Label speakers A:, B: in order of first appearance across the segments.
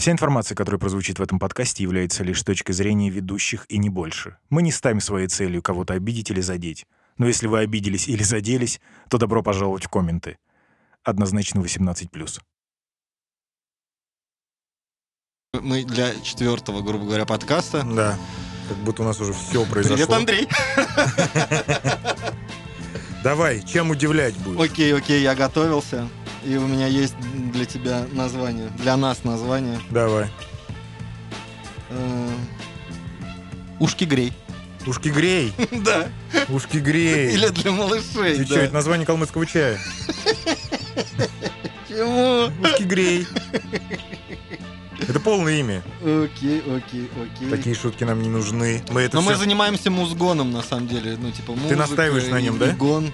A: Вся информация, которая прозвучит в этом подкасте, является лишь точкой зрения ведущих и не больше. Мы не ставим своей целью кого-то обидеть или задеть. Но если вы обиделись или заделись, то добро пожаловать в комменты. Однозначно 18+.
B: Мы для четвертого, грубо говоря, подкаста.
A: Да. Как будто у нас уже все произошло.
B: Привет, Андрей.
A: Давай, чем удивлять будешь?
B: Окей, окей, я готовился. И у меня есть для тебя название, для нас название.
A: Давай.
B: Э, Ушки грей.
A: Ушки грей.
B: Да.
A: Ушки грей.
B: Или для малышей.
A: Ты что,
B: да.
A: это название калмыцкого чая?
B: Чему?
A: Ушки грей. Это полное имя.
B: Окей, окей, окей.
A: Такие шутки нам не нужны. Мы это
B: Но мы
A: всё-
B: занимаемся музгоном, на самом деле. Ну, типа, музыка
A: настаиваешь на нем, да?
B: гон.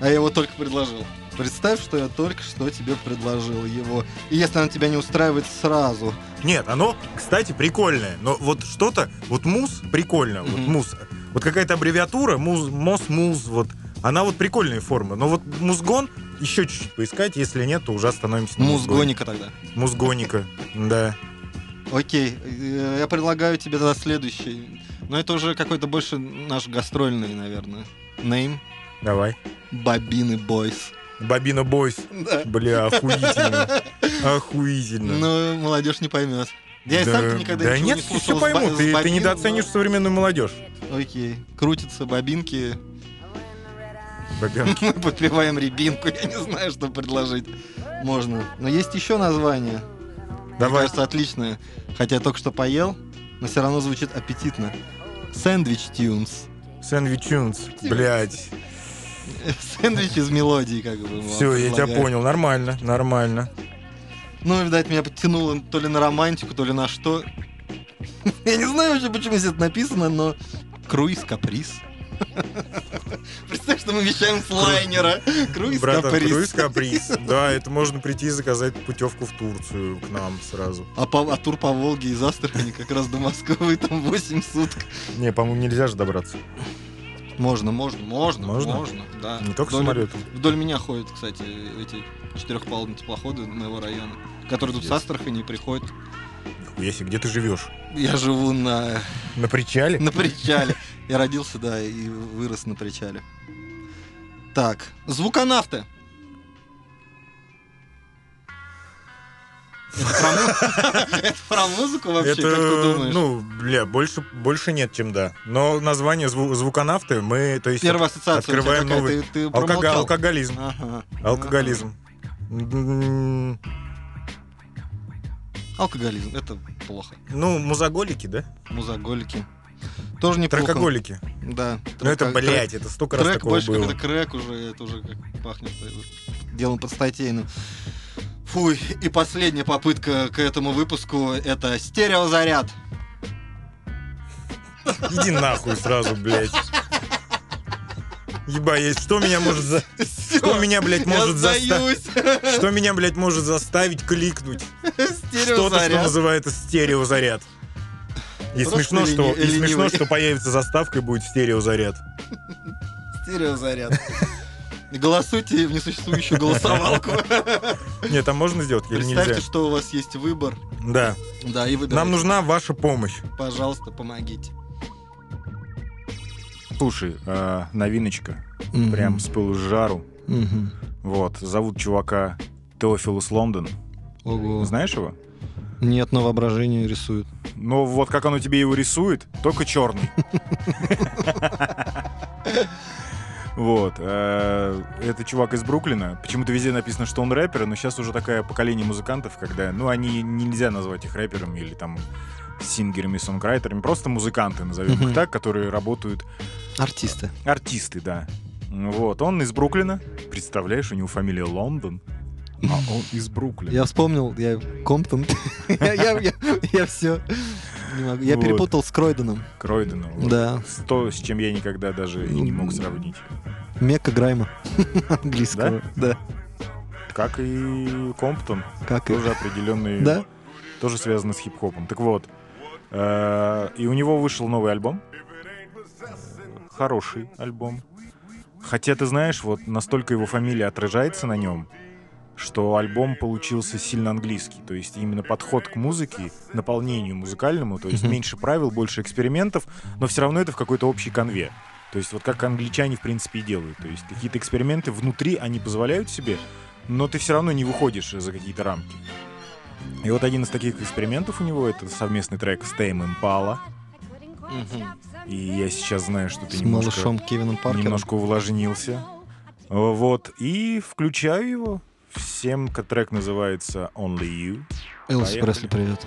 B: А я его только предложил. Представь, что я только что тебе предложил его. И если он тебя не устраивает сразу.
A: Нет, оно, кстати, прикольное. Но вот что-то, вот муз прикольно. Вот
B: Мгм.
A: муз. Вот какая-то аббревиатура, муз, мос, муз, вот. Она вот прикольная форма. Но вот музгон еще чуть-чуть поискать. Если нет, то уже остановимся на.
B: Музгоника тогда.
A: Музгоника, да.
B: Окей, э, я предлагаю тебе тогда следующий. Но это уже какой-то больше наш гастрольный, наверное. Name.
A: Давай.
B: Бобины Бойс.
A: Бобина Бойс.
B: Да.
A: Бля, охуительно. Охуительно.
B: Ну, молодежь не поймет. Я и
A: да,
B: сам никогда
A: да
B: ничего
A: нет,
B: не слушал.
A: все
B: с
A: пойму. Ты, ты недооценишь
B: но-
A: современную молодежь.
B: Окей. Крутятся бобинки.
A: Бобянки.
B: Мы подпеваем рябинку. Я не знаю, что предложить. Можно. Но есть еще название. Мне
A: Давай.
B: кажется, отличное. Хотя я только что поел, но все равно звучит аппетитно. Сэндвич Тюнс.
A: Сэндвичунс. Блять.
B: Сэндвич из мелодии, как бы.
A: Все, я тебя понял. Нормально, нормально.
B: Ну, видать, меня подтянуло то ли на романтику, то ли на что. Я не знаю вообще, почему здесь это написано, но круиз каприз. Представь, что мы вещаем с лайнера. Круиз
A: Братан,
B: каприз.
A: круиз каприз. Да, это можно прийти и заказать путевку в Турцию к нам сразу.
B: А, по, а тур по Волге из Астрахани как раз до Москвы, там 8 суток.
A: Не, по-моему, нельзя же добраться.
B: Можно, можно, можно,
A: Можно?
B: можно, да.
A: Не только
B: Вдоль-
A: самолетом.
B: Вдоль меня ходят, кстати, эти четырехпалубные теплоходы моего района, которые тут с. Астрахани приходят.
A: Нихуя себе, где ты живешь?
B: Я живу на
A: На причале?
B: На причале. Я родился, да, и вырос на причале. Так, звуконавты. Это про музыку вообще, как ты думаешь?
A: ну, бля, больше, больше нет, чем да. Но название зву- звуконавты мы, то есть,
B: Первая ассоциация
A: открываем новый- алкоголизм. Алкоголизм. М,
B: Ага. Алкоголизм, это плохо.
A: Ну, музоголики, да?
B: Музоголики. Тоже неплохо.
A: Трекоголики.
B: Да.
A: Ну это, блядь, это столько раз
B: Трек
A: такого
B: больше
A: было.
B: какой-то крэк уже, это уже как пахнет э, делом подстатейным. Фуй, и последняя попытка к этому выпуску это стереозаряд.
A: Иди нахуй сразу, блядь. Ебать, что меня может за... Что меня, блядь, может заставить... Что меня, блядь, может заставить кликнуть? Что-то, что называется стереозаряд. И
B: Просто
A: смешно, что, и смешно, что появится заставка и будет стереозаряд.
B: Стереозаряд. Голосуйте в несуществующую голосовалку.
A: Нет, там можно сделать или
B: Представьте,
A: нельзя?
B: что у вас есть выбор.
A: Да.
B: Да, и выбирайте.
A: Нам нужна ваша помощь.
B: Пожалуйста, помогите.
A: Слушай, а, новиночка. Прям с пылу с жару. Вот, зовут чувака Теофилус Лондон.
B: Ого.
A: Знаешь его?
B: Нет, но воображение рисует.
A: Ну, вот как оно тебе его рисует, только черный. Вот. э, Это чувак из Бруклина. Почему-то везде написано, что он рэпер, но сейчас уже такое поколение музыкантов, когда, ну, они нельзя назвать их рэперами или там сингерами, сонграйтерами, просто музыканты, назовем их так, которые работают,
B: Артисты.
A: артисты, да. Вот, он из Бруклина. Представляешь, у него фамилия Лондон, а он из Бруклина.
B: Я вспомнил, я Комптон. Я все. Не могу. Я
A: Вот.
B: перепутал с Кройденом.
A: Кройдена. вот.
B: Да.
A: То, с чем я никогда даже и не мог сравнить.
B: Мекка Грайма. Английского. Да.
A: Как и Комптон.
B: Как и...
A: Тоже определенный...
B: Да?
A: Тоже связано с хип-хопом. Так вот. э, И у него вышел новый альбом. Хороший альбом. Хотя, ты знаешь, вот настолько его фамилия отражается на нем. Что альбом получился сильно английский. То есть именно подход к музыке, наполнению музыкальному, то есть меньше правил, больше экспериментов, но все равно это в какой-то общей конве. То есть вот как англичане, в принципе, и делают. То есть какие-то эксперименты внутри они позволяют себе, но ты все равно не выходишь за какие-то рамки. И вот один из таких экспериментов у него это совместный трек с Тейм Impala. И я сейчас знаю, что ты
B: С
A: немножко,
B: малышом Кевином Паркером.
A: немножко увлажнился. Вот. И включаю его. Всем трек называется Only You.
B: Элвис. Пресли, привет.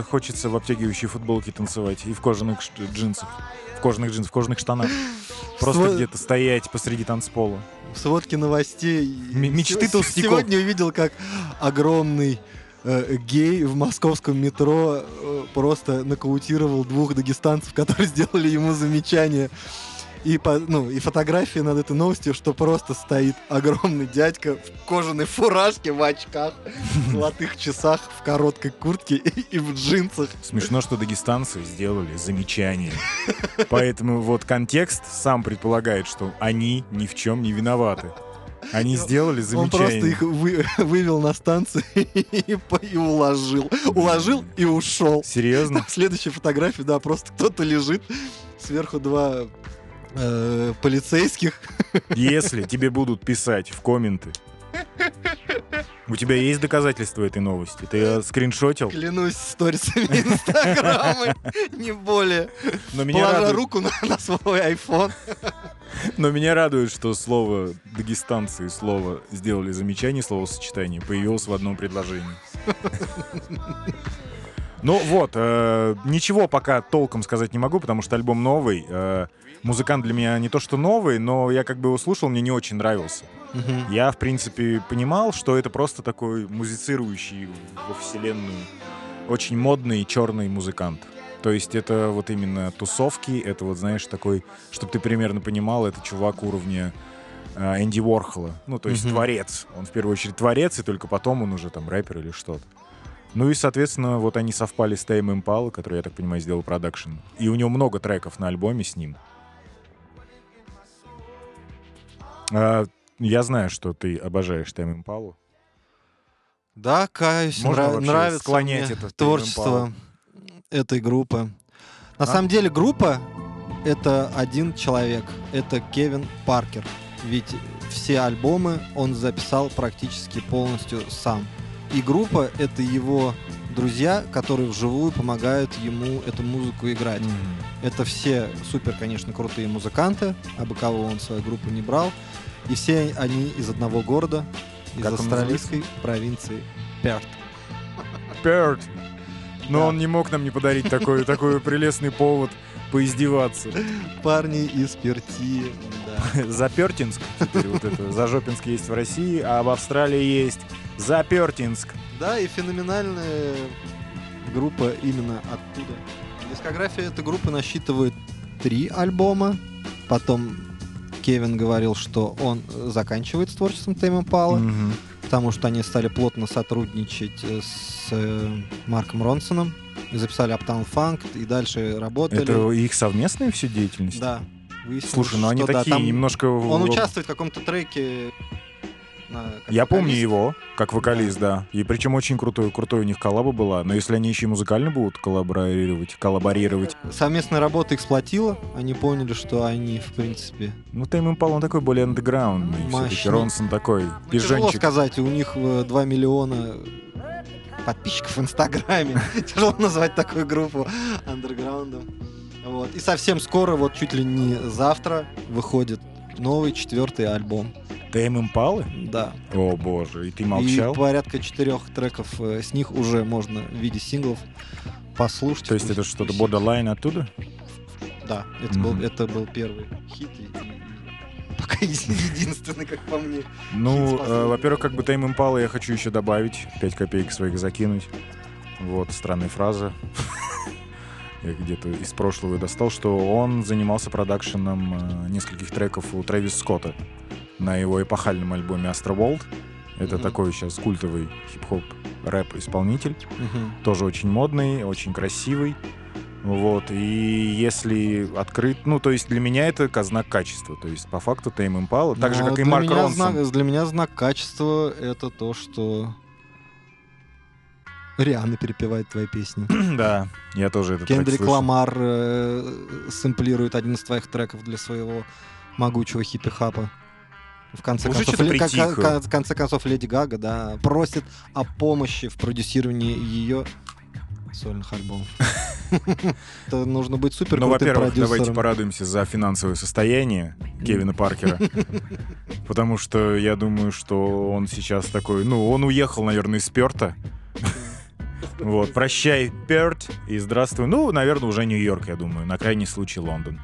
B: Обворожительно.
A: хочется, в обтягивающей футболке танцевать. И в кожаных джинсах. В кожаных джинсах, в кожаных штанах. Просто
B: Сво-
A: где-то стоять посреди танцпола.
B: В сводке новостей.
A: М- мечты толстяков.
B: Сегодня увидел, как огромный э, гей в московском метро э, просто нокаутировал двух дагестанцев, которые сделали ему замечание. И, по- ну, и фотография над этой новостью, что просто стоит огромный дядька в кожаной фуражке, в очках, в золотых часах, в короткой куртке и, и в джинсах.
A: Смешно, что дагестанцы сделали замечание. Поэтому вот контекст сам предполагает, что они ни в чем не виноваты. Они сделали
B: Он просто
A: замечание.
B: их вы- вывел на станцию и, и уложил. Уложил и ушел.
A: Серьезно?
B: Следующая фотография, да, просто кто-то лежит, сверху два э, полицейских.
A: Если тебе будут писать в комменты, у тебя есть доказательства этой новости? Ты ее скриншотил?
B: Клянусь сторисами Инстаграма, не более.
A: Но меня,
B: Положа
A: радует,
B: руку на, на свой iPhone.
A: но меня радует, что слово дагестанцы и слово сделали замечание, словосочетание появилось в одном предложении. Ну вот, э, ничего пока толком сказать не могу, потому что альбом новый. э, музыкант для меня не то что новый, но я как бы его слушал, мне не очень нравился. Я, в принципе, понимал, что это просто такой музицирующий во вселенную, очень модный черный музыкант. То есть это вот именно тусовки, это вот, знаешь, такой, чтобы ты примерно понимал, это чувак уровня э, Энди Уорхола. Ну, то есть
B: Мгм.
A: творец. Он в первую очередь творец, и только потом он уже там рэпер или что-то. Ну и, соответственно, вот они совпали с Тейм Импала, который, я так понимаю, сделал продакшн. И у него много треков на альбоме с ним. А, я знаю, что ты обожаешь Тайм Импалу.
B: Да, каюсь,
A: Можно
B: нра- нравится
A: склонять
B: мне
A: это
B: творчество этой группы. На
A: А?
B: самом деле группа — это один человек, это Кевин Паркер. Ведь все альбомы он записал практически полностью сам. И группа — это его друзья, которые вживую помогают ему эту музыку играть. Это все супер, конечно, крутые музыканты, а бы кого он свою группу не брал. И все они из одного города, из
A: Как
B: австралийской провинции Перт.
A: Перт. Но
B: Да.
A: он не мог нам не подарить такой, такой прелестный повод поиздеваться.
B: Парни из Перти, да.
A: Запертинск. Теперь вот это. Зажопинск есть в России, а в Австралии есть Запертинск.
B: Да, и феноменальная группа именно оттуда. Дискография этой группы насчитывает три альбома. Потом Кевин говорил, что он э, заканчивает с творчеством Тейма Пала,
A: Мгм.
B: потому что они стали плотно сотрудничать э, с э, Марком Ронсоном. И записали Uptown Funk, и дальше работали.
A: Это их совместная все деятельность?
B: Да.
A: Слушай, ну они
B: что да,
A: такие
B: там
A: немножко...
B: Он участвует в каком-то треке на- как
A: Я помню
B: вокалист.
A: его, как вокалист, да. И причем очень крутой, крутой у них коллаба была. Но если они еще и музыкально будут коллаборировать, коллаборировать,
B: Совместная работа их сплотила. Они поняли, что они, в принципе...
A: ну Тайм Импал, он такой более андеграундный. Все-таки. Ронсон такой,
B: Тяжело
A: пижончик.
B: сказать, у них э, 2 миллиона подписчиков в Инстаграме. Тяжело назвать такую группу андерграундом. Вот. И совсем скоро, вот чуть ли не завтра, выходит новый четвертый альбом.
A: Тайм Импалы?
B: Да.
A: О боже, и ты
B: И
A: молчал?
B: порядка четырех треков э, с них уже можно в виде синглов послушать.
A: То есть это что-то borderline оттуда?
B: Да, это, был,
A: Мгм. это
B: был первый хит. И, и пока единственный, как по мне.
A: Ну, э, во-первых, как бы Тайм Импала я хочу еще добавить, 5 копеек своих закинуть. Вот, странная фраза. Я где-то из прошлого достал, что он занимался продакшеном э, нескольких треков у Трэвис Скотта на его эпохальном альбоме Astro World. Это
B: Мгм.
A: такой сейчас культовый хип-хоп рэп-исполнитель.
B: Мгм.
A: Тоже очень модный, очень красивый. Вот, и если открыть, ну, то есть для меня это знак качества. То есть по факту Тайм Импала, так же,
B: Ну,
A: как и Марк Ронсон.
B: знак- для меня знак качества это то, что Риана перепевает твои песни.
A: Да, я тоже трек
B: Кендрик. Ламар э, сэмплирует один из твоих треков для своего могучего хиппи-хапа. В конце,
A: Уже
B: концов, ле- ка-
A: притихло.
B: ка- в конце концов, Леди Гага, да, просит о помощи в продюсировании ее сольных альбомов. Это нужно быть супер
A: Ну, во-первых, давайте порадуемся за финансовое состояние Кевина Паркера. Потому что я думаю, что он сейчас такой... Ну, он уехал, наверное, из Перта. Вот, прощай, Перт, и здравствуй. Ну, наверное, уже Нью-Йорк, я думаю. На крайний случай Лондон.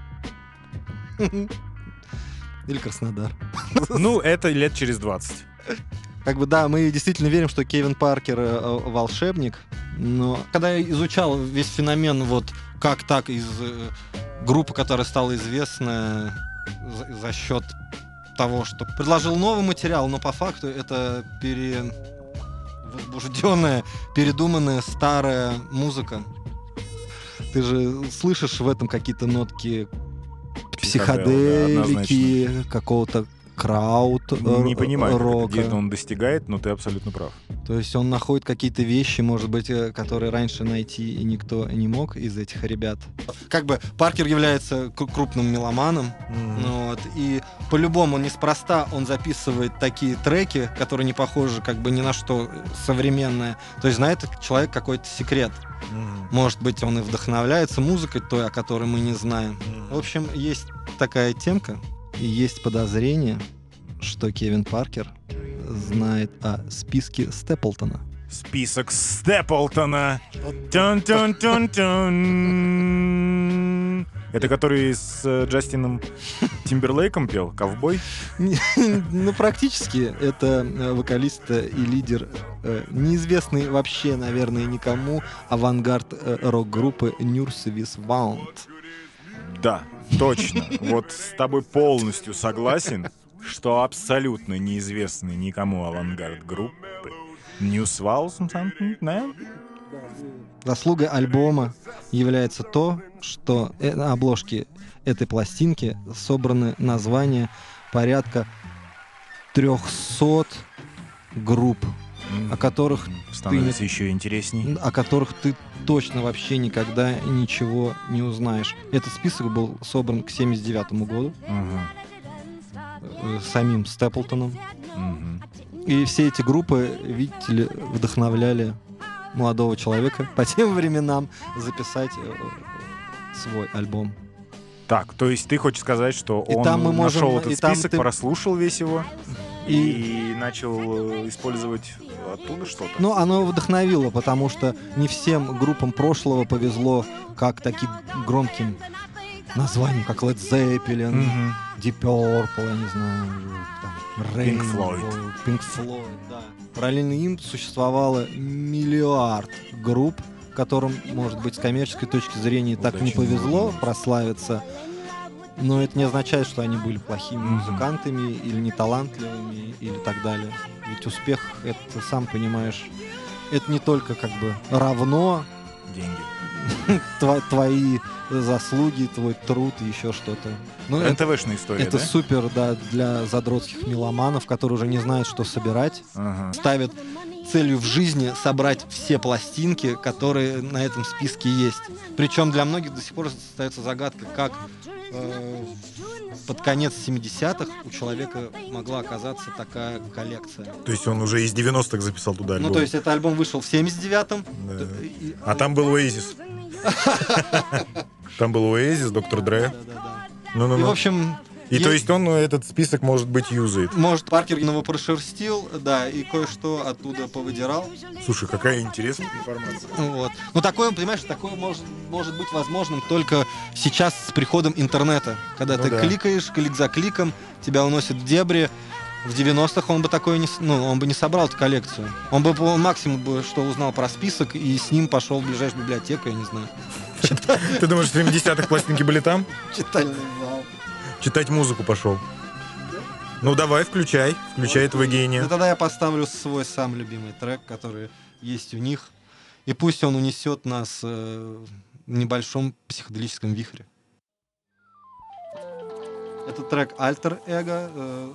B: Или Краснодар.
A: Ну, это лет через 20.
B: Как бы да, мы действительно верим, что Кевин Паркер э, э, волшебник, но когда я изучал весь феномен, вот как так из э, группы, которая стала известна за, за счет того, что предложил новый материал, но по факту это пере возбужденная, передуманная старая музыка. Ты же слышишь в этом какие-то нотки
A: да,
B: психоделики, какого-то крауд
A: Не понимаю,
B: рока.
A: где он достигает, но ты абсолютно прав.
B: То есть он находит какие-то вещи, может быть, э, которые раньше найти и никто не мог из этих ребят. Как бы Паркер является кру- крупным меломаном, ну вот, и по-любому неспроста он записывает такие треки, которые не похожи как бы ни на что современное. То есть знает человек какой-то секрет. Может быть, он и вдохновляется музыкой той, о которой мы не знаем. В общем, есть такая темка, есть подозрение, что Кевин Паркер знает о списке Степлтона.
A: Список Степлтона. Это который с э, Джастином Тимберлейком пел? Ковбой?
B: Ну, практически это э, вокалист и лидер э, неизвестный вообще, наверное, никому авангард э, рок-группы Nursevis Wound.
A: Да, точно. Вот с тобой полностью согласен, что абсолютно неизвестный никому авангард группы. Something, да?
B: Заслугой альбома является то, что э, на обложке этой пластинки собраны названия порядка 300 групп, о которых,
A: Становится еще интересней.
B: о которых ты точно вообще никогда ничего не узнаешь. Этот список был собран к 79 году э, самим Степлтоном.
A: мгм.
B: И все эти группы, видите ли, вдохновляли молодого человека по тем временам записать э, свой альбом.
A: Так, то есть ты хочешь сказать, что
B: И
A: он
B: там мы можем-
A: нашел этот
B: и
A: список,
B: ты-
A: прослушал весь его
B: И,
A: и начал использовать оттуда что-то?
B: ну, оно вдохновило, потому что не всем группам прошлого повезло как таким громким названиям, как Led Zeppelin,
A: Мгм.
B: Deep Purple, я не знаю, там,
A: Pink Floyd.
B: Pink Floyd, да. Параллельно им существовало миллиард групп, которым, может быть, с коммерческой точки зрения так не
A: Удачи
B: повезло прославиться, но это не означает, что они были плохими
A: Мгм.
B: музыкантами или неталантливыми или так далее. Ведь успех, это, сам понимаешь, это не только как бы равно
C: деньги.
B: Тво- твои заслуги, твой труд и еще что-то. Ну,
C: НТВшная история,
B: это
C: да?
B: супер, да, для задротских меломанов, которые уже не знают, что собирать.
C: Ага.
B: Ставят целью в жизни собрать все пластинки, которые на этом списке есть. Причем для многих до сих пор остается загадка, как э, под конец 70-х у человека могла оказаться такая коллекция.
A: То есть он уже из 90-х записал туда альбом.
B: Ну, то есть этот альбом вышел в 79-м.
A: Да.
B: и-
A: А там был Оазис. Там был Оазис, Доктор Дре.
B: Да-да-да. И, в
A: Ну-ну-ну.
B: общем,
A: И то
B: есть-
A: есть он ну, этот список, может быть, юзает.
B: Может, Паркер его прошерстил, да, и кое-что оттуда повыдирал.
A: Слушай, какая интересная информация.
B: Вот. Ну, такое, понимаешь, такое может, может быть возможным только сейчас с приходом интернета. Когда
A: Ну
B: ты
A: да.
B: кликаешь, клик за кликом, тебя уносят в дебри. В 90-х он бы такое не, ну, он бы не собрал эту коллекцию. Он бы он максимум бы что узнал про список и с ним пошел в ближайшую библиотеку, я не знаю.
A: Ты думаешь, в 70-х пластинки были там?
B: Читальный.
A: Читать музыку пошел. Ну давай, включай. Включай этого гения.
B: Ну, тогда я поставлю свой сам любимый трек, который есть у них. И пусть он унесет нас э, в небольшом психоделическом вихре. Это трек Alter Ego э,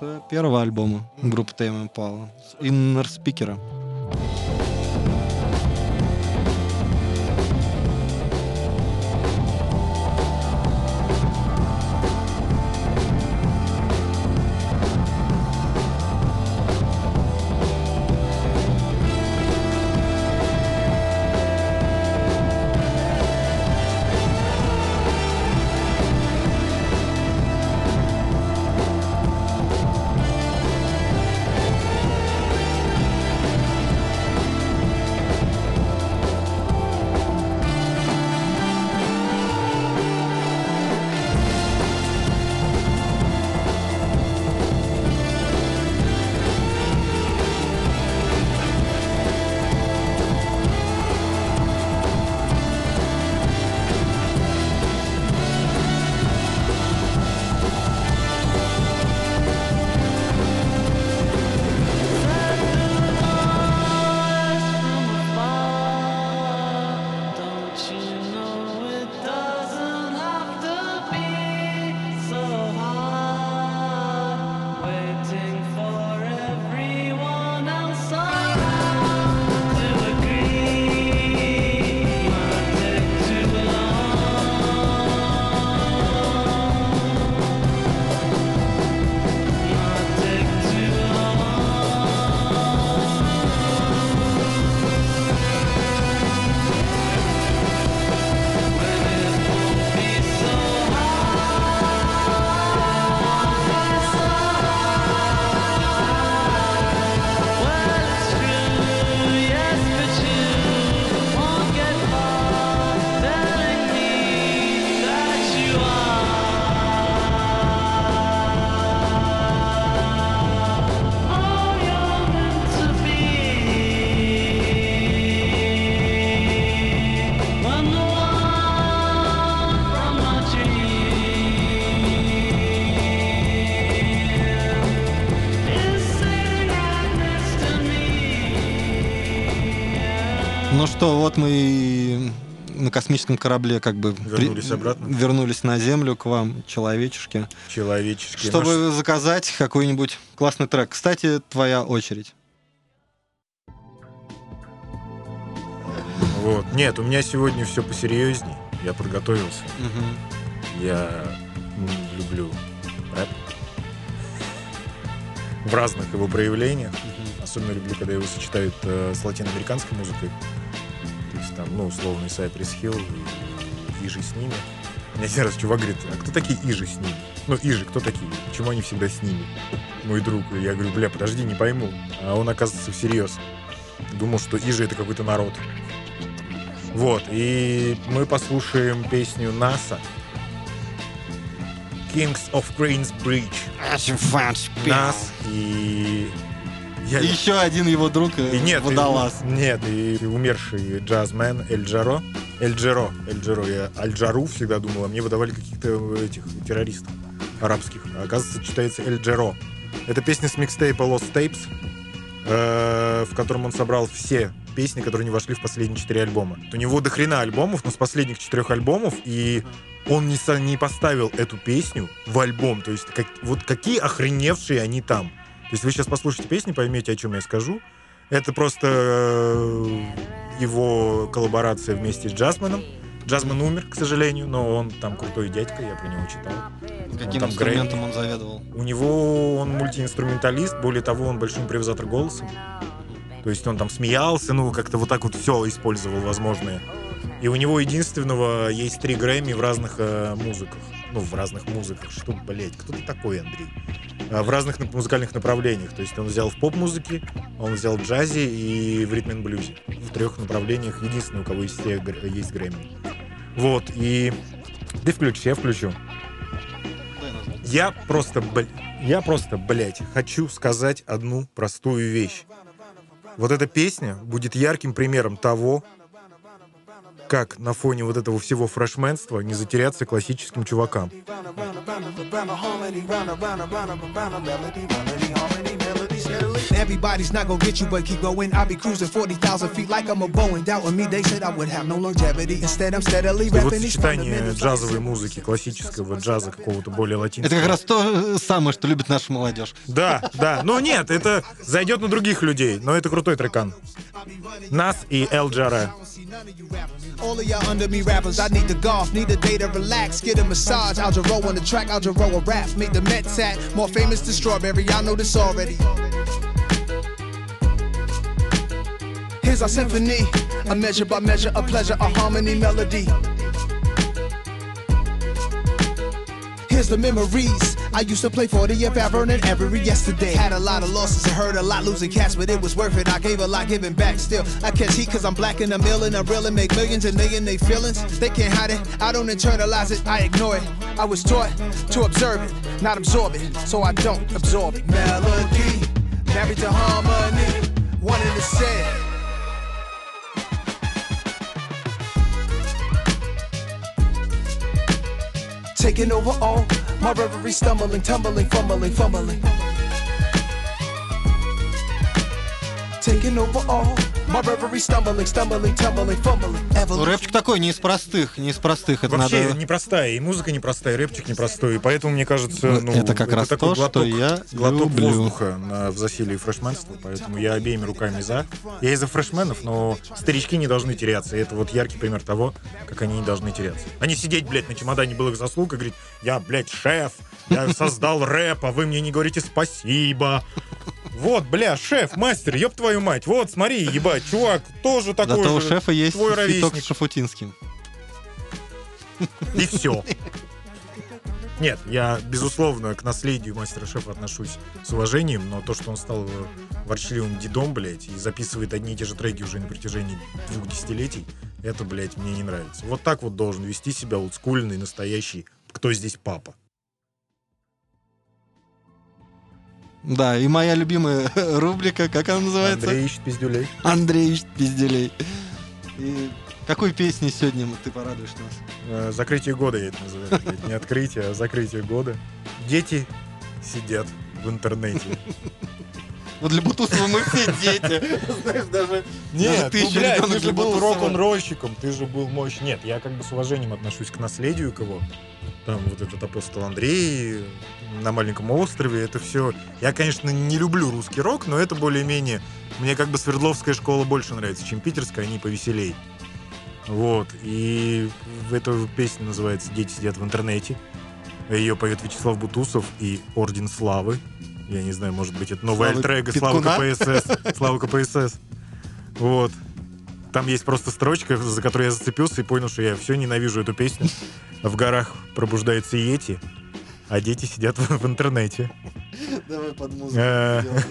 B: с первого альбома группы Tame Impala, Inner Speaker. Вот мы на космическом корабле как бы при-
A: Вернулись обратно.
B: вернулись на Землю к вам, человечешки,
A: Человеческий.
B: чтобы заказать какой-нибудь классный трек. Кстати, твоя очередь.
A: Вот. Нет, у меня сегодня все посерьезней. Я подготовился.
B: Мгм.
A: Я люблю рэп. В разных его проявлениях. Особенно люблю, когда его сочетают э, с латиноамериканской музыкой. Там, ну, условный Cypress Hill и Ижи с ними. Мне один раз чувак говорит, а кто такие Ижи с ними? Ну, Ижи, кто такие? Почему они всегда с ними? Мой друг. И я говорю, бля, подожди, не пойму. А он, оказывается, всерьез. Думал, что Ижи это какой-то народ. Вот, и мы послушаем песню НАСА. Kings of Queensbridge. Нас и... Я...
B: И еще один его друг э,
A: И нет, и-
B: водолаз.
A: нет, и умерший джазмен Эль Джаро. Эль Джаро, Эль Джаро. Я Аль Джару всегда думал, а мне выдавали каких-то этих террористов арабских. А оказывается, читается Эль Джаро. Это песня с микстейпа Lost Tapes, э, в котором он собрал все песни, которые не вошли в последние четыре альбома. У него до хрена альбомов, но с последних четырех альбомов, и он не, не поставил эту песню в альбом. То есть как- вот какие охреневшие они там. То есть вы сейчас послушаете песню, поймете, о чем я скажу. Это просто э, его коллаборация вместе с Джасмином. Джазмин умер, к сожалению, но он там крутой дядька, я про него читал.
B: Каким
A: там
B: инструментом он заведовал?
A: У него он мультиинструменталист, более того, он большой импровизатор голосом. То есть он там смеялся, ну, как-то вот так вот все использовал возможное. И у него единственного есть три Грэмми в разных э, музыках. Ну, в разных музыках. Что, блять, кто ты такой, Андрей? А, в разных музыкальных направлениях. То есть он взял в поп-музыке, он взял в джазе и в ритм блюзе. В трех направлениях. Единственный, у кого есть, все есть Грэмми. Вот, и... Ты включи, я включу. Я просто, бл- я просто, блядь, хочу сказать одну простую вещь. Вот эта песня будет ярким примером того, как на фоне вот этого всего фрешменства не затеряться классическим чувакам.
D: Everybody's not gonna get you, but keep going. I'll be cruising 40,000 feet like I'm a Boeing. Doubting me, they said I would have no longevity. Instead, I'm steadily rapping these
A: сочетание джазовой музыки, классического джаза, какого-то более латинского.
B: Это как раз то самое, что любит наша молодежь.
A: Да, да. Но нет, это зайдет на других людей. Но это крутой трекан. Нас и Эл Джара.
D: All of y'all under me rappers, I need the golf, need a day to relax, get a massage. I'll roll on the track, I'll roll a rap, make the Mets hat more famous than strawberry. Y'all know this already. Here's our symphony, a measure by measure, a pleasure, a harmony, melody. Here's the memories. I used to play 40 if ever and every yesterday. Had a lot of losses and heard a lot losing cash, but it was worth it. I gave a lot, giving back still. I catch heat cause I'm black and I'm ill and I'm real and make millions and they feelings. They can't hide it. I don't internalize it, I ignore it. I was taught to observe it, not absorb it, so I don't absorb it. Melody, married to harmony, one in the same. Taking over all my reverie, stumbling, tumbling, fumbling, fumbling. Taking over all my reverie, stumbling, stumbling, tumbling, fumbling.
B: Ну, рэпчик такой не из простых, не из простых. Это
A: Вообще
B: надо...
A: непростая, и музыка непростая, и рэпчик непростой, и поэтому, мне кажется, ну,
B: Это как раз
A: такой
B: то, что
A: глоток,
B: я
A: глоток
B: люблю.
A: воздуха на, в засилии фрешменства, поэтому я обеими руками за. Я и за фрешменов, но старички не должны теряться, и это вот яркий пример того, как они не должны теряться. Они сидеть, блядь, на чемодане былых заслуг и говорить, я, блядь, шеф, я создал рэп, а вы мне не говорите спасибо. Вот, бля, шеф, мастер, ёб твою мать. Вот, смотри, ебать, чувак, тоже такой
B: Зато у
A: же,
B: шефа есть
A: твой ровесник.
B: с Шафутинским.
A: И все. Нет, я, безусловно, к наследию мастера шефа отношусь с уважением, но то, что он стал ворчливым дедом, блядь, и записывает одни и те же треки уже на протяжении двух десятилетий, это, блядь, мне не нравится. Вот так вот должен вести себя олдскульный, настоящий «Кто здесь папа?».
B: Да, и моя любимая рубрика, как она называется?
A: Андрей ищет пиздюлей.
B: Андрей ищет пизделей. И какой песней сегодня ты порадуешь нас?
A: Э, Закрытие года я это называю. Не открытие, а закрытие года. Дети сидят в интернете.
B: Вот для Бутусова мы все дети. Знаешь, даже...
A: Нет,
B: ты
A: ну, блядь, ты же был рок-н-ролльщиком, ты же был мощь. Нет, я как бы с уважением отношусь к наследию кого. Там вот этот апостол Андрей на маленьком острове, это все. Я, конечно, не люблю русский рок, но это более-менее. Мне как бы Свердловская школа больше нравится, чем питерская, они повеселей. Вот. И эта песня называется «Дети сидят в интернете». Ее поет Вячеслав Бутусов и Орден Славы. Я не знаю, может быть, это
B: Славы
A: альтер Слава? КПСС. Слава КПСС. Вот. Там есть просто строчка, за которую я зацепился и понял, что я все ненавижу эту песню. В горах пробуждается Йети, а дети сидят в, в интернете.
B: Давай под
A: Э,
B: музыку. сделаем.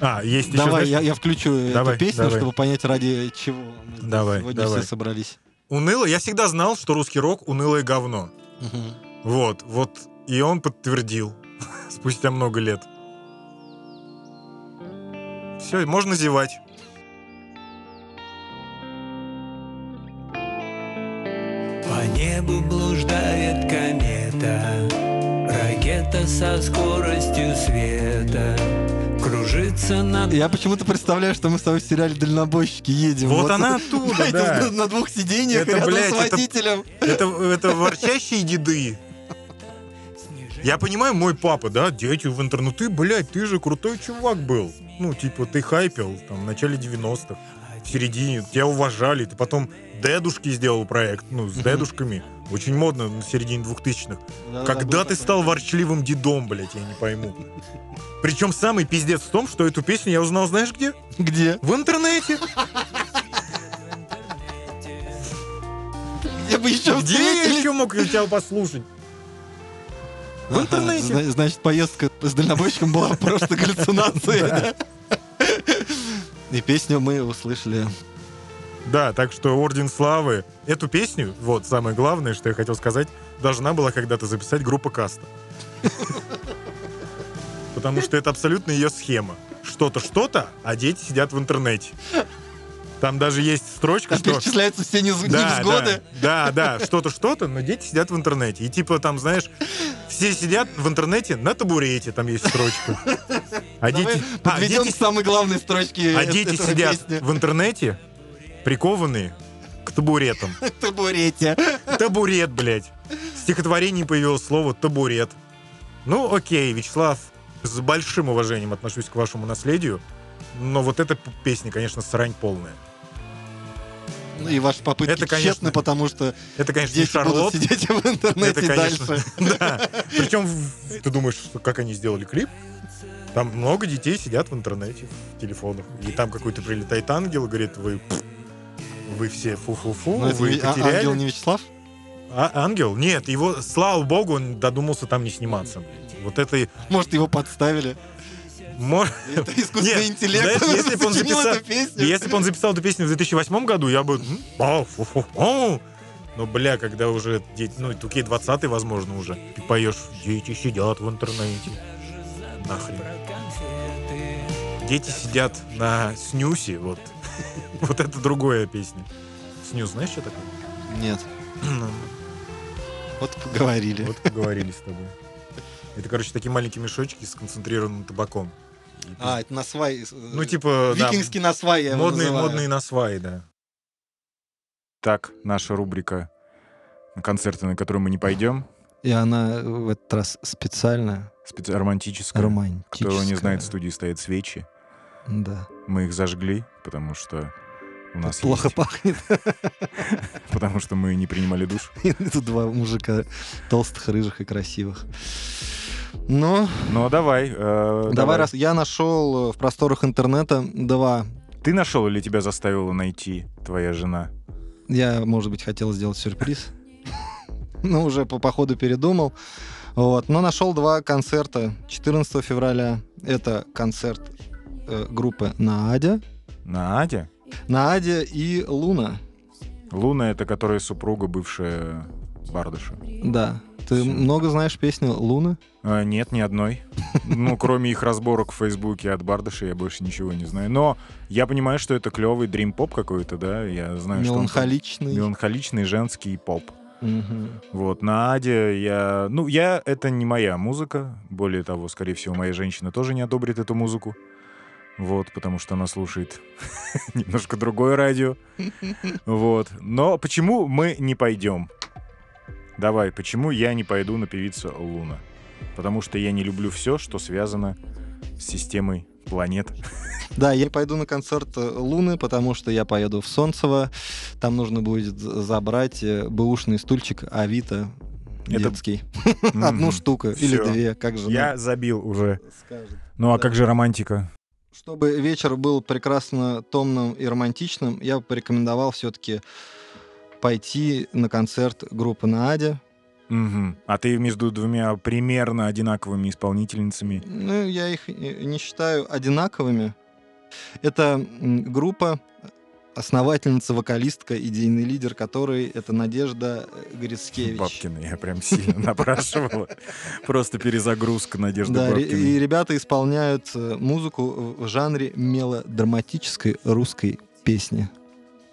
A: А, есть еще,
B: Давай, я, я включу
A: Давай,
B: эту песню,
A: давай.
B: чтобы понять, ради чего мы
A: Давай,
B: сегодня
A: давай.
B: все собрались.
A: уныло. Я всегда знал, что русский рок унылое говно. Вот, вот. И он подтвердил спустя много лет. Все, можно зевать.
E: Небу блуждает комета, ракета со скоростью света. Кружит кружится над
B: Я почему-то представляю, что мы с тобой в сериале «Дальнобойщики» едем.
A: Вот она оттуда,
B: знаете,
A: да.
B: на- двух сиденьях
A: Это,
B: рядом
A: блядь,
B: с
A: это-
B: водителем.
A: Это, это ворчащие деды. Я понимаю, мой папа, да, дети в интернет. Ну ты, блядь, ты же крутой чувак был. Ну, типа, ты хайпил там в начале 90-х, в середине, тебя уважали. Ты потом дедушки сделал проект, ну, с дедушками. Очень модно на середине 2000-х. Когда ты стал ворчливым дедом, блядь, я не пойму. Причем самый пиздец в том, что эту песню я узнал, знаешь где?
B: Где?
A: В интернете.
B: Где бы еще
A: Где я еще мог тебя послушать? В интернете.
B: зна- Значит, поездка с дальнобойщиком была просто галлюцинацией. да? И песню мы услышали.
A: Да, так что Орден Славы. Эту песню, вот самое главное, что я хотел сказать, должна была когда-то записать группа Каста. Потому что это абсолютно ее схема. Что-то, что-то, а дети сидят в интернете. Там даже есть строчка,
B: Как
A: что...
B: перечисляются все нез-
A: Да,
B: невзгоды.
A: да, да, да, что-то, что-то, но дети сидят в интернете. И типа там, знаешь, все сидят в интернете на табурете, там есть строчка. А дети... а,
B: Подведем
A: дети
B: к самой главной строчке
A: А дети сидят
B: песни.
A: в интернете, прикованные к табуретам.
B: табурете.
A: Табурет, блядь. В стихотворении появилось слово табурет. Ну, окей, Вячеслав, с большим уважением отношусь к вашему наследию, но вот эта песня, конечно, срань полная.
B: Ну и ваши попытки
A: Это, конечно,
B: тщетны, потому что
A: Это, конечно, не
B: дети будут
A: Шарлот.
B: сидеть в интернете
A: Это, конечно,
B: дальше.
A: да. Причем ты думаешь, что как они сделали клип? Там много детей сидят в интернете, в телефонах. И там какой-то прилетает ангел и говорит, вы, вы все фу-фу-фу,
B: Но это
A: вы
B: не- а-
A: потеряли.
B: ангел не Вячеслав?
A: А, ангел? Нет, его, слава богу, он додумался там не сниматься. блядь. Вот это... и-
B: Может, его подставили?
A: мо-
B: Это искусственный
A: Нет,
B: интеллект
A: знаешь, если бы он записал-
B: эту песню.
A: Если бы он записал эту песню в 2008 году, я бы... Но, бля, когда уже дети, ну, Туке 20 возможно, уже, ты поешь, дети сидят в интернете. Нахрен. Дети сидят на снюсе, вот. Вот это другая песня. Снюс, знаешь, что такое?
B: Нет,
A: Ну,
B: вот поговорили.
A: Вот поговорили с тобой. Это, короче, такие маленькие мешочки с концентрированным табаком.
B: А, это насвай.
A: Ну, типа, да,
B: Викингский насвай я его
A: модные,
B: называю.
A: модные на сваи, да. Так, наша рубрика концерты, на которые мы не пойдем,
B: И она в этот раз специально
A: специ- романтическая.
B: романтическая.
A: Кто не знает, в студии стоят свечи.
B: Да.
A: Мы их зажгли, потому что у нас
B: Плохо
A: есть-
B: пахнет.
A: потому что мы не принимали душ.
B: Тут два мужика толстых, рыжих и красивых. Ну,
A: Ну, давай. э,
B: давай раз. Я нашел в просторах интернета два.
A: Ты нашел или тебя заставила найти твоя жена?
B: Я, может быть, хотел сделать сюрприз. Ну, уже по походу передумал. Вот. Но нашел два концерта. 14 февраля это концерт э, группы Наадя.
A: Надя?
B: Наадя и Луна.
A: Луна — это которая супруга бывшая Бардыша.
B: Да. Ты
A: Всё.
B: много знаешь песни Луны?
A: А, нет, ни одной. Ну, кроме их разборок в Фейсбуке от Бардыша, я больше ничего не знаю. Но я понимаю, что это клевый дрим-поп какой-то, да? Я знаю, что он
B: Меланхоличный.
A: меланхоличный женский поп.
B: Мгм.
A: Вот, на Аде я... Ну, я... Это не моя музыка. Более того, скорее всего, моя женщина тоже не одобрит эту музыку. Вот, потому что она слушает немножко другое радио. Вот. Но почему мы не пойдем? Давай, почему я не пойду на певицу Луна? Потому что я не люблю все, что связано с системой планет.
B: Да, я пойду на концерт э, Луны, потому что я поеду в Солнцево. Там нужно будет забрать э, бэушный стульчик Авито
A: Это-
B: детский. Одну штуку или две, как же
A: Я забил уже. Ну, а как же романтика?
B: Чтобы вечер был прекрасно томным и романтичным, я бы порекомендовал все-таки пойти на концерт группы Наадя.
A: Мгм. А ты между двумя примерно одинаковыми исполнительницами.
B: Ну, я их э, не считаю одинаковыми. Это группа, основательница, вокалистка, идейный лидер которой это Надежда э, Грицкевич.
A: Бабкина я прям сильно напрашивала. Просто перезагрузка Надежды
B: Да, и ребята исполняют э, музыку в жанре мелодраматической русской песни.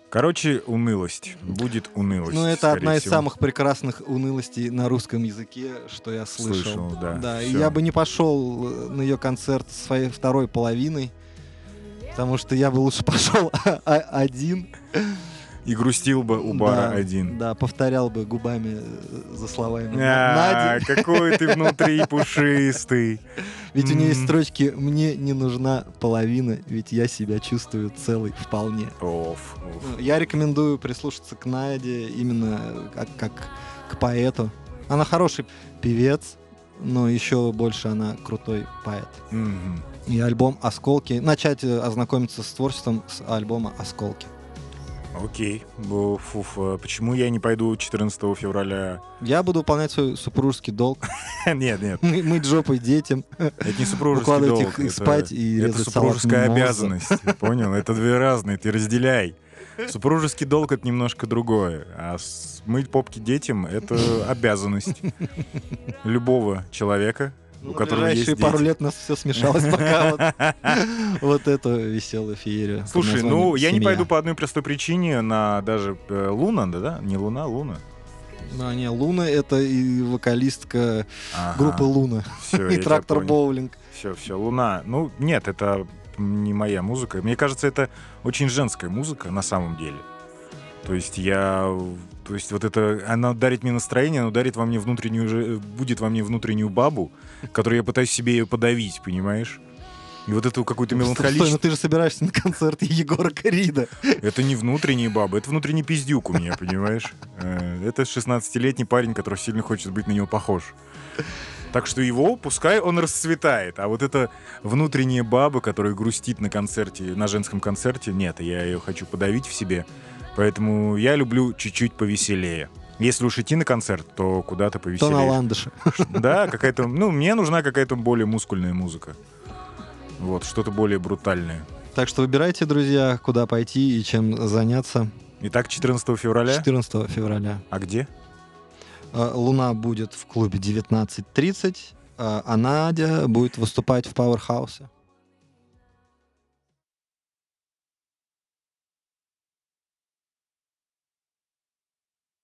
A: Короче, унылость. Будет унылость.
B: Ну, это одна из
A: всего.
B: самых прекрасных унылостей на русском языке, что я слышал.
A: Слышал, да,
B: Да, и
A: всё.
B: я бы не пошел э, на ее концерт своей второй половиной, потому что я бы лучше пошел один.
A: И грустил бы у бара
B: Да,
A: один.
B: Да, повторял бы губами э, за словами
A: А,
B: Нади.
A: какой ты внутри пушистый.
B: Ведь у нее есть строчки «Мне не нужна половина, ведь я себя чувствую целый вполне».
A: Оф, оф.
B: Ну, Я рекомендую прислушаться к Наде именно как, как к поэту. Она хороший певец, но еще больше она крутой поэт. И альбом «Осколки». Начать э, ознакомиться с творчеством с альбома «Осколки».
A: Окей. Фуф, почему я не пойду 14 февраля?
B: Я буду выполнять свой супружеский долг.
A: Нет, нет.
B: Мы- Мыть жопой детям.
A: Это не супружеский
B: Укладывать
A: долг.
B: их
A: это-
B: спать и
A: Это супружеская обязанность. Понял? Это две разные. Ты разделяй. Супружеский долг это немножко другое. А мыть попки детям это обязанность любого человека,
B: Ну, в
A: которого есть
B: ближайшие пару
A: дети.
B: лет у нас все смешалось, пока вот, вот эту веселую феерию. под
A: Слушай, ну я не пойду по одной простой причине на даже э, Луна, да, да? Не Луна, Луна.
B: Ну, не, Луна — это и вокалистка
A: Ага,
B: группы Луна. И Трактор. Боулинг.
A: Все, все, Луна. Ну, нет, это не моя музыка. Мне кажется, это очень женская музыка на самом деле. То есть я... То есть вот это... Она дарит мне настроение, она дарит во мне внутреннюю... Будет во мне внутреннюю бабу, которую я пытаюсь себе ее подавить, понимаешь? И вот эту какую-то
B: ну
A: меланхоличность...
B: ты же собираешься на концерт Егора Крида.
A: Это не внутренние бабы, это внутренний пиздюк у меня, понимаешь? Э, Это 16-летний парень, который сильно хочет быть на него похож. Так что его, пускай он расцветает. А вот эта внутренняя баба, которая грустит на концерте, на женском концерте, нет, я ее хочу подавить в себе. Поэтому я люблю чуть-чуть повеселее. Если уж идти на концерт, то куда-то
B: То на
A: повеселее.
B: ландыше.
A: Да, какая-то... Ну, мне нужна какая-то более мускульная музыка. Вот, что-то более брутальное.
B: Так что выбирайте, друзья, куда пойти и чем заняться
A: Итак, 14 февраля.
B: 14 февраля.
A: А где?
B: Э, Луна будет в клубе 19.30, а а Надя будет выступать в Пауэрхаусе.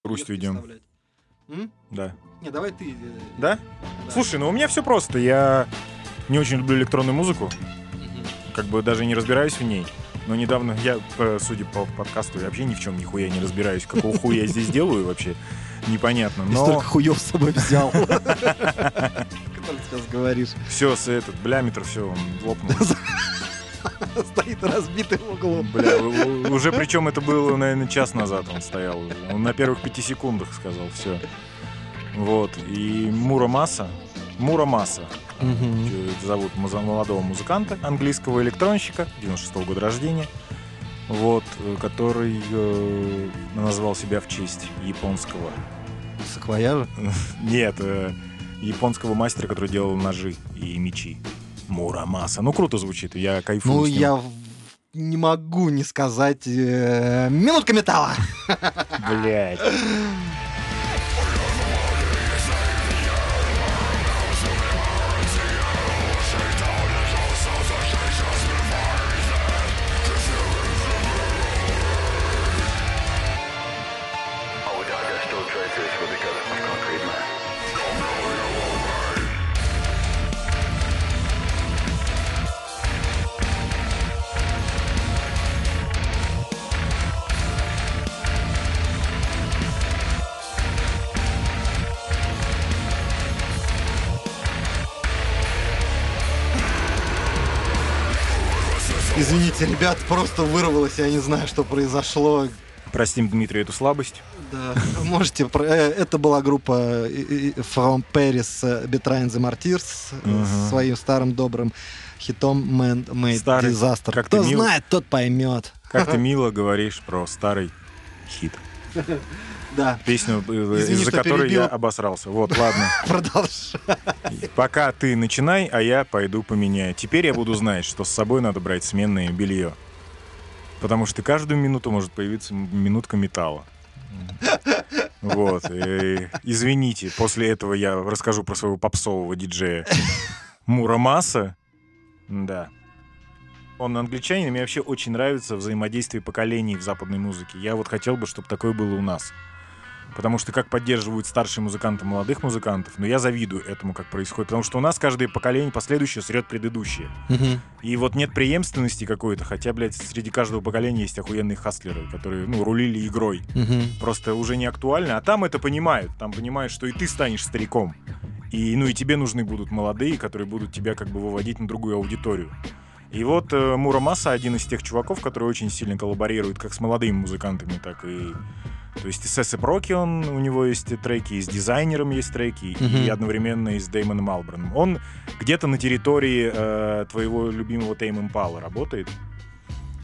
A: Грусть ведем.
B: М?
A: Да.
B: Не, давай ты. э,
A: Да?
B: да.
A: Слушай, ну у меня все просто. Я не очень люблю электронную музыку.
B: Мгм.
A: Как бы даже не разбираюсь в ней. Но недавно, я, э, судя по подкасту, я вообще ни в чем нихуя не разбираюсь. Какого хуя я здесь делаю вообще, непонятно. Но
B: столько хуев с собой взял. Который сейчас говоришь.
A: все, с этот блямметр, все, он лопнул.
B: Стоит разбитый в углу.
A: Бля, уже причем это было, наверное, час назад он стоял. Он на первых пяти секундах сказал все. Вот. И Мура Масса. Мура Масса. Это зовут молодого музыканта, английского электронщика, 96 года рождения, вот, э, который э, назвал себя в честь японского,
B: Саквояжа?
A: нет, э, японского мастера, который делал ножи и мечи. Мурамаса. Ну, круто звучит, я кайфую
B: Ну, я не могу не сказать э, «Минутка металла».
A: Блядь.
B: Ребят, просто вырвалось, я не знаю, что произошло.
A: Простим Дмитрию эту слабость.
B: Да, можете... э, Это была группа э, э, From Paris Betraying the Martyrs с своим старым добрым хитом Man Made
A: Старый,
B: Disaster.
A: как
B: Кто
A: ты мил.
B: знает, тот поймет.
A: Как ты мило говоришь про старый хит.
B: Да,
A: Песню, э,
B: Извини,
A: из-за которой
B: перебил.
A: я обосрался. Вот, ладно.
B: продолжай.
A: Пока ты начинай, а я пойду поменяю. Теперь я буду знать, что с собой надо брать сменное белье. Потому что каждую минуту может появиться минутка металла. Вот. э, Извините, после этого я расскажу про своего попсового диджея Мурамаса. Да. Он англичанин, и мне вообще очень нравится взаимодействие поколений в западной музыке. Я вот хотел бы, чтобы такое было у нас. Потому что как поддерживают старшие музыканты молодых музыкантов, но я завидую этому, как происходит. Потому что у нас каждое поколение последующее срет предыдущее.
B: Мгм.
A: И вот нет преемственности какой-то, хотя, блядь, среди каждого поколения есть охуенные хаслеры, которые, ну, рулили игрой.
B: Мгм.
A: Просто уже не актуально. А там это понимают. Там понимают, что и ты станешь стариком. И, ну, и тебе нужны будут молодые, которые будут тебя как бы выводить на другую аудиторию. И вот э, Мурамаса один из тех чуваков, который очень сильно коллаборирует как с молодыми музыкантами, так и... То есть и с A$AP Rocky он, у него есть треки, и с Desiigner ом есть треки, и
B: Мгм.
A: одновременно и с Дэймоном Албарном. Он где-то на территории э, твоего любимого Tame Impala работает.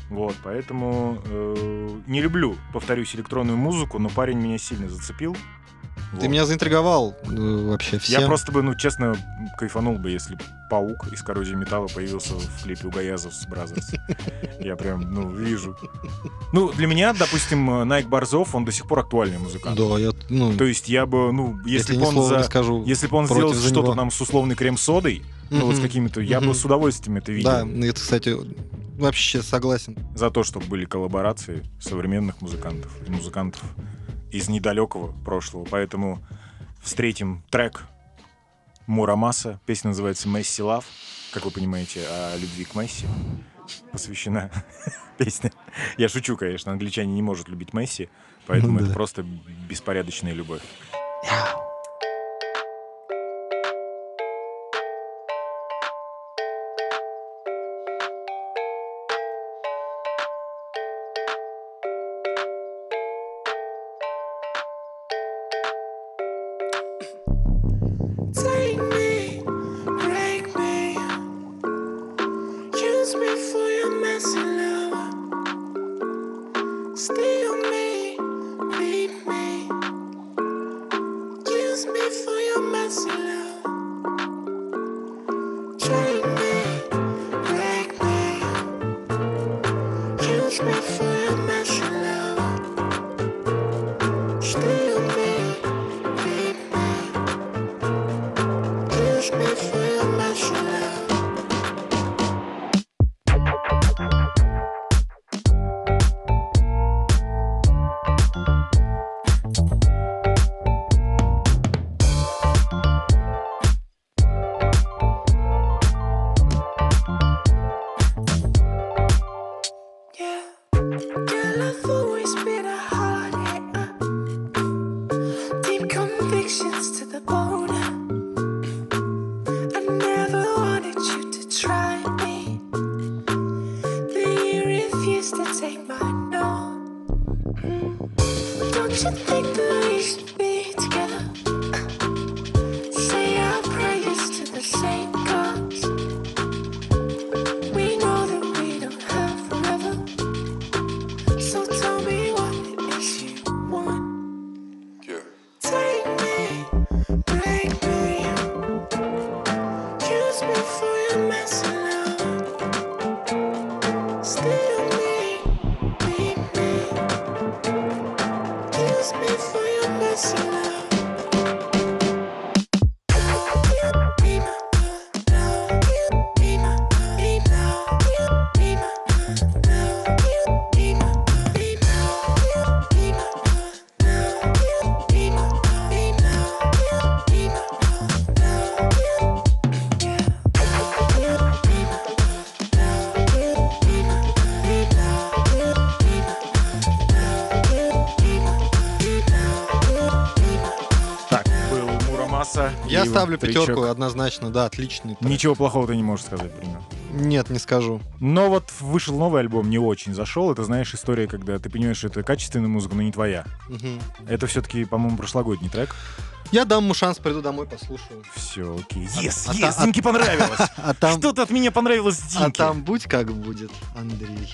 A: Вот, поэтому э, не люблю, повторюсь, электронную музыку, но парень меня сильно зацепил.
B: Ты
A: Вот.
B: меня заинтриговал э, вообще всем.
A: Я просто бы, ну, честно, кайфанул бы, если паук из коррозии металла появился в клипе у Gayazovs Brothers. Я прям, ну, вижу. Ну, для меня, допустим, Найк Борзов, он до сих пор актуальный музыкант.
B: Да, я, ну,
A: То есть я бы, ну, если бы он за...
B: скажу.
A: Если бы он сделал что-то нам с условной крем-содой, ну, вот с какими-то, я бы с удовольствием это видел.
B: Да, ну, это, кстати, вообще согласен.
A: За то, чтобы были коллаборации современных музыкантов и музыкантов из недалекого прошлого. Поэтому встретим трек Мурамаса. Песня называется «Месси Лав». Как вы понимаете, о любви к Месси посвящена песня. Я шучу, конечно, англичане не может любить Месси, поэтому
B: Ну
A: это просто беспорядочная любовь.
F: Girl, I've always been
B: Ставлю
A: тречок.
B: пятерку, однозначно, да, отличный. трек.
A: Ничего плохого ты не можешь сказать про него.
B: Нет, не скажу.
A: Но вот вышел новый альбом, не очень зашел. Это, знаешь, история, когда ты понимаешь, что это качественная музыка, но не твоя.
B: Мгм.
A: Это все-таки, по-моему, прошлогодний трек.
B: Я дам ему шанс, приду домой, послушаю.
A: Все, окей. Yes,
B: а
A: yes,
B: та-
A: Димке понравилось.
B: А там,
A: Что-то от меня понравилось
B: а
A: Димке.
B: там будь как будет, Андрей.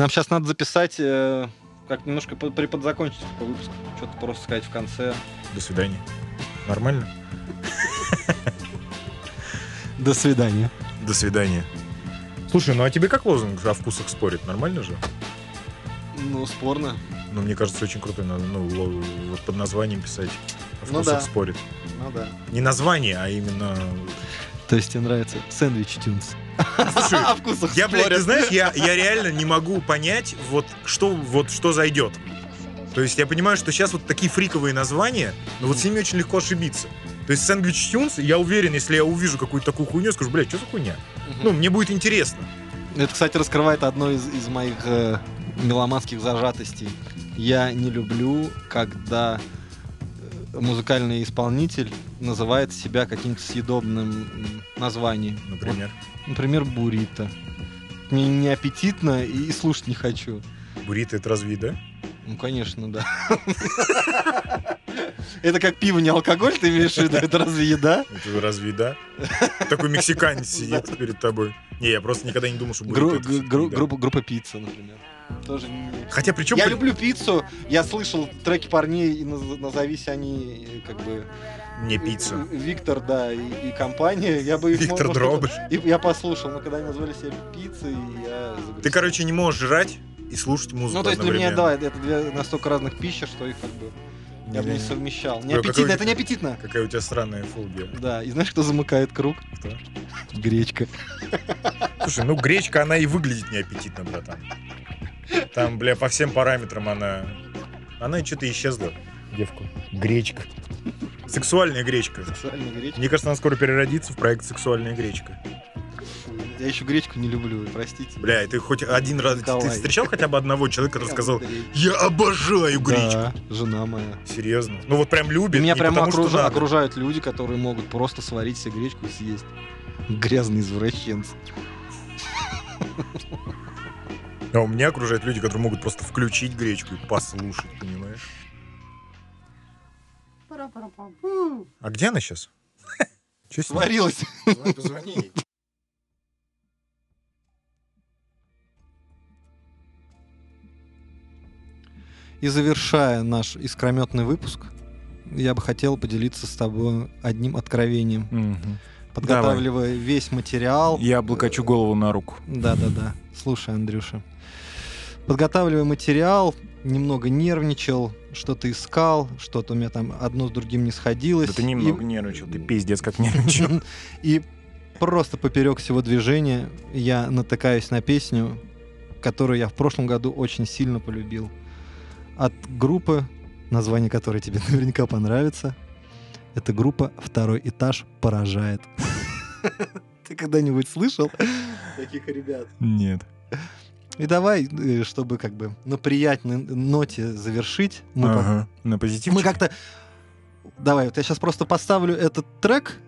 B: Нам сейчас надо записать, э, как немножко под- приподзакончить по выпуску. Что-то просто сказать в конце.
G: До свидания. Нормально?
B: До свидания.
G: До свидания. Слушай, ну а тебе как лозунг о вкусах спорит? Нормально же?
B: Ну, спорно.
G: Ну, мне кажется, очень круто. Надо, ну, вот под названием писать. О
B: Ну
G: вкусах
B: да.
G: спорит.
B: Ну да.
G: Не название, а именно...
B: То есть тебе нравится сэндвич тюнс?
G: Слушай,
B: О вкусах
G: я, блядь, ты знаешь, я, я реально не могу понять, вот что, вот что зайдет. То есть я понимаю, что сейчас вот такие фриковые названия, но вот с ними очень легко ошибиться. То есть сэндвич тюнс, я уверен, если я увижу какую-то такую хуйню, я скажу, блядь, что за хуйня? Ну, мне будет интересно.
B: Это, кстати, раскрывает одно из, из моих э, меломанских зажатостей. Я не люблю, когда музыкальный исполнитель называет себя каким-то съедобным названием.
G: Например.
B: Вот, например, буррито. Мне не аппетитно и, слушать не хочу.
G: Буррито это разве еда?
B: Ну, конечно, да. Это как пиво, не алкоголь, ты имеешь в виду? Это разве еда?
G: Это разве еда? Такой мексиканец сидит перед тобой. Не, я просто никогда не думал, что
B: группа, группа пицца, например. Тоже не...
G: Хотя причем...
B: Я люблю пиццу, я слышал треки парней, и наз- назовись они э, как бы...
G: Не пицца.
B: э, Виктор, да, и, и компания, я бы их...
G: Виктор
B: может,
G: Дробыш.
B: и я послушал, но когда они назвали себя пиццей, я загрустил.
G: Ты, короче, не можешь жрать и слушать музыку
B: Ну, то есть для меня, да, это две настолько разных пищи, что их как бы я бы не совмещал. Не аппетитно,
G: какой-
B: это не аппетитно.
G: Какая у тебя странная фобия.
B: Да, и знаешь, кто замыкает круг?
G: Кто?
B: Гречка.
G: Слушай, ну гречка, она и выглядит неаппетитно, братан. Там, бля, по всем параметрам она... Она что-то исчезла, девку. Гречка. Сексуальная гречка.
B: Сексуальная гречка.
G: Мне кажется, она скоро переродится в проект «Сексуальная гречка».
B: Я еще гречку не люблю, простите.
G: Бля, ты хоть один раз... Ты
B: Николай.
G: встречал хотя бы одного человека, который сказал, я обожаю гречку?
B: Да, жена моя.
G: Серьезно? Ну вот прям любит,
B: меня прямо
G: потому, надо.
B: окружают люди, которые могут просто сварить себе гречку и съесть. Грязные извращенцы.
G: А у меня окружают люди, которые могут просто включить гречку и послушать, понимаешь? А где она сейчас? Че?
B: Сварилась.
G: Давай позвони ей.
B: И завершая наш искрометный выпуск, я бы хотел поделиться с тобой одним откровением.
A: Мгм.
B: Подготавливая весь материал.
A: Я облокочу голову на руку.
B: Да-да-да. Слушай, Андрюша. Подготавливая материал, немного нервничал, что-то искал, что-то у меня там одно с другим не сходилось.
A: Да ты
B: И-
A: немного нервничал, ты пиздец как нервничал.
B: И просто поперек всего движения я натыкаюсь на песню, которую я в прошлом году очень сильно полюбил. От группы, название которой тебе наверняка понравится. Это группа «Второй этаж поражает». Ты когда-нибудь слышал таких ребят?
A: Нет.
B: И давай, э, чтобы как бы на приятной ноте завершить, мы, по-
A: Ага. На позитив.
B: мы как-то... Давай, вот я сейчас просто поставлю этот трек,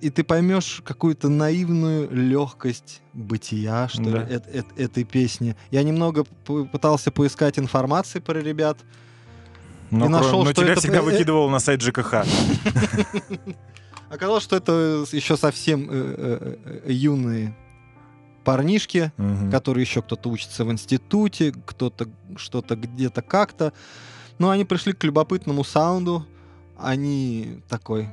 B: и ты поймешь какую-то наивную легкость бытия, что ли,
A: Да.
B: эт- эт- этой песни. Я немного пытался поискать информации про ребят.
A: Но,
B: и нашел,
A: но
B: что
A: тебя
B: это-
A: всегда выкидывал на сайт ЖКХ.
B: Оказалось, что это еще совсем э, э, э, юные парнишки, которые еще кто-то учится в институте, кто-то что-то где-то как-то. Но они пришли к любопытному саунду. Они такой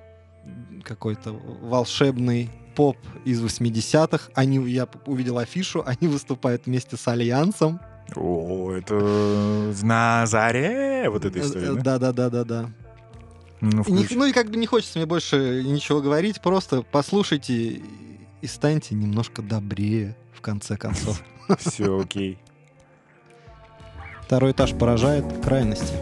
B: какой-то волшебный поп из 80-х. Они, я увидел афишу, они выступают вместе с Альянсом.
A: О, это на заре вот эта история, да?
B: Да-да-да-да-да.
A: Ну,
B: И не-
A: включи.
B: ну и как бы не хочется мне больше ничего говорить, просто послушайте и станьте немножко добрее, в конце концов.
A: Все, окей.
B: Второй этаж поражает крайности.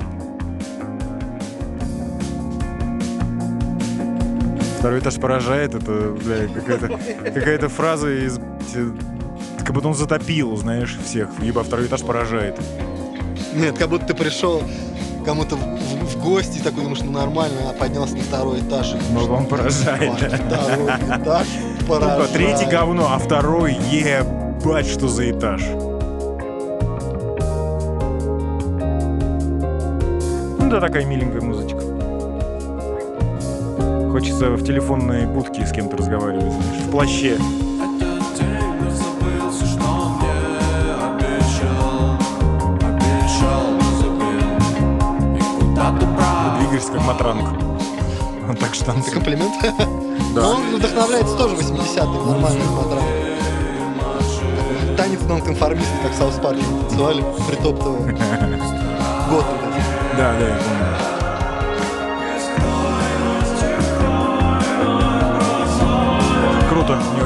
A: Второй этаж поражает, это, бля, какая-то какая фраза из... Как будто он затопил, знаешь, всех, ибо второй этаж поражает.
B: Нет, как будто ты пришел кому-то в, в- в гости такой думаешь, ну нормально, а поднялся на второй этаж. и
A: Ну, он поражает,
B: «Ваш
A: да.
B: Второй этаж поражает.
A: третий говно, а второй ебать, что за этаж. Ну да, такая миленькая музычка. Хочется в телефонной будке с кем-то разговаривать, знаешь, в плаще. Андерс как Матранг. Он так что
B: Это комплимент?
A: Да.
B: Но он вдохновляется тоже 80-м, нормальный мадрам. Танец нонконформистный, как в Саус Парке танцевали, притоптывая. Год вот этот.
A: Да, да, я помню. Круто, мне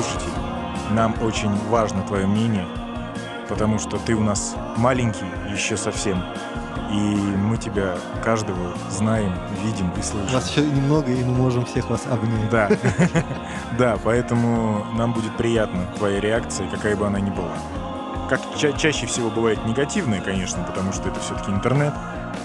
A: наш слушатель, нам очень важно твое мнение, потому что ты у нас маленький еще совсем. И мы тебя каждого знаем, видим и слышим.
B: Нас еще немного, и мы можем всех вас обнять.
A: Да, да, поэтому нам будет приятна твоя реакция, какая бы она ни была. Как ча- чаще всего бывает негативная, конечно, потому что это все-таки интернет.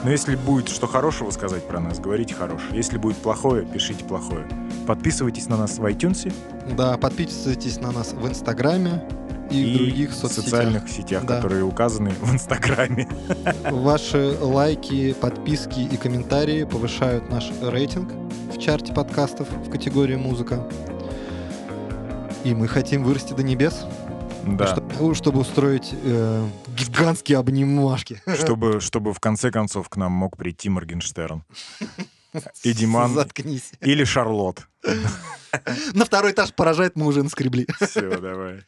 A: Но если будет что хорошего сказать про нас, говорите хорошее. Если будет плохое, пишите плохое. Подписывайтесь на нас в iTunes
B: Да, подписывайтесь на нас в Инстаграме и, в других соцсетях.
A: социальных сетях,
B: Да.
A: которые указаны в Инстаграме.
B: Ваши лайки, подписки и комментарии повышают наш рейтинг в чарте подкастов в категории музыка. И мы хотим вырасти до небес,
A: Да,
B: чтобы, чтобы устроить э, гигантские обнимашки.
A: чтобы, чтобы в конце концов к нам мог прийти Моргенштерн. И Диман.
B: Заткнись.
A: Или Шарлот.
B: На второй этаж поражает, мы уже наскребли.
A: Все, давай.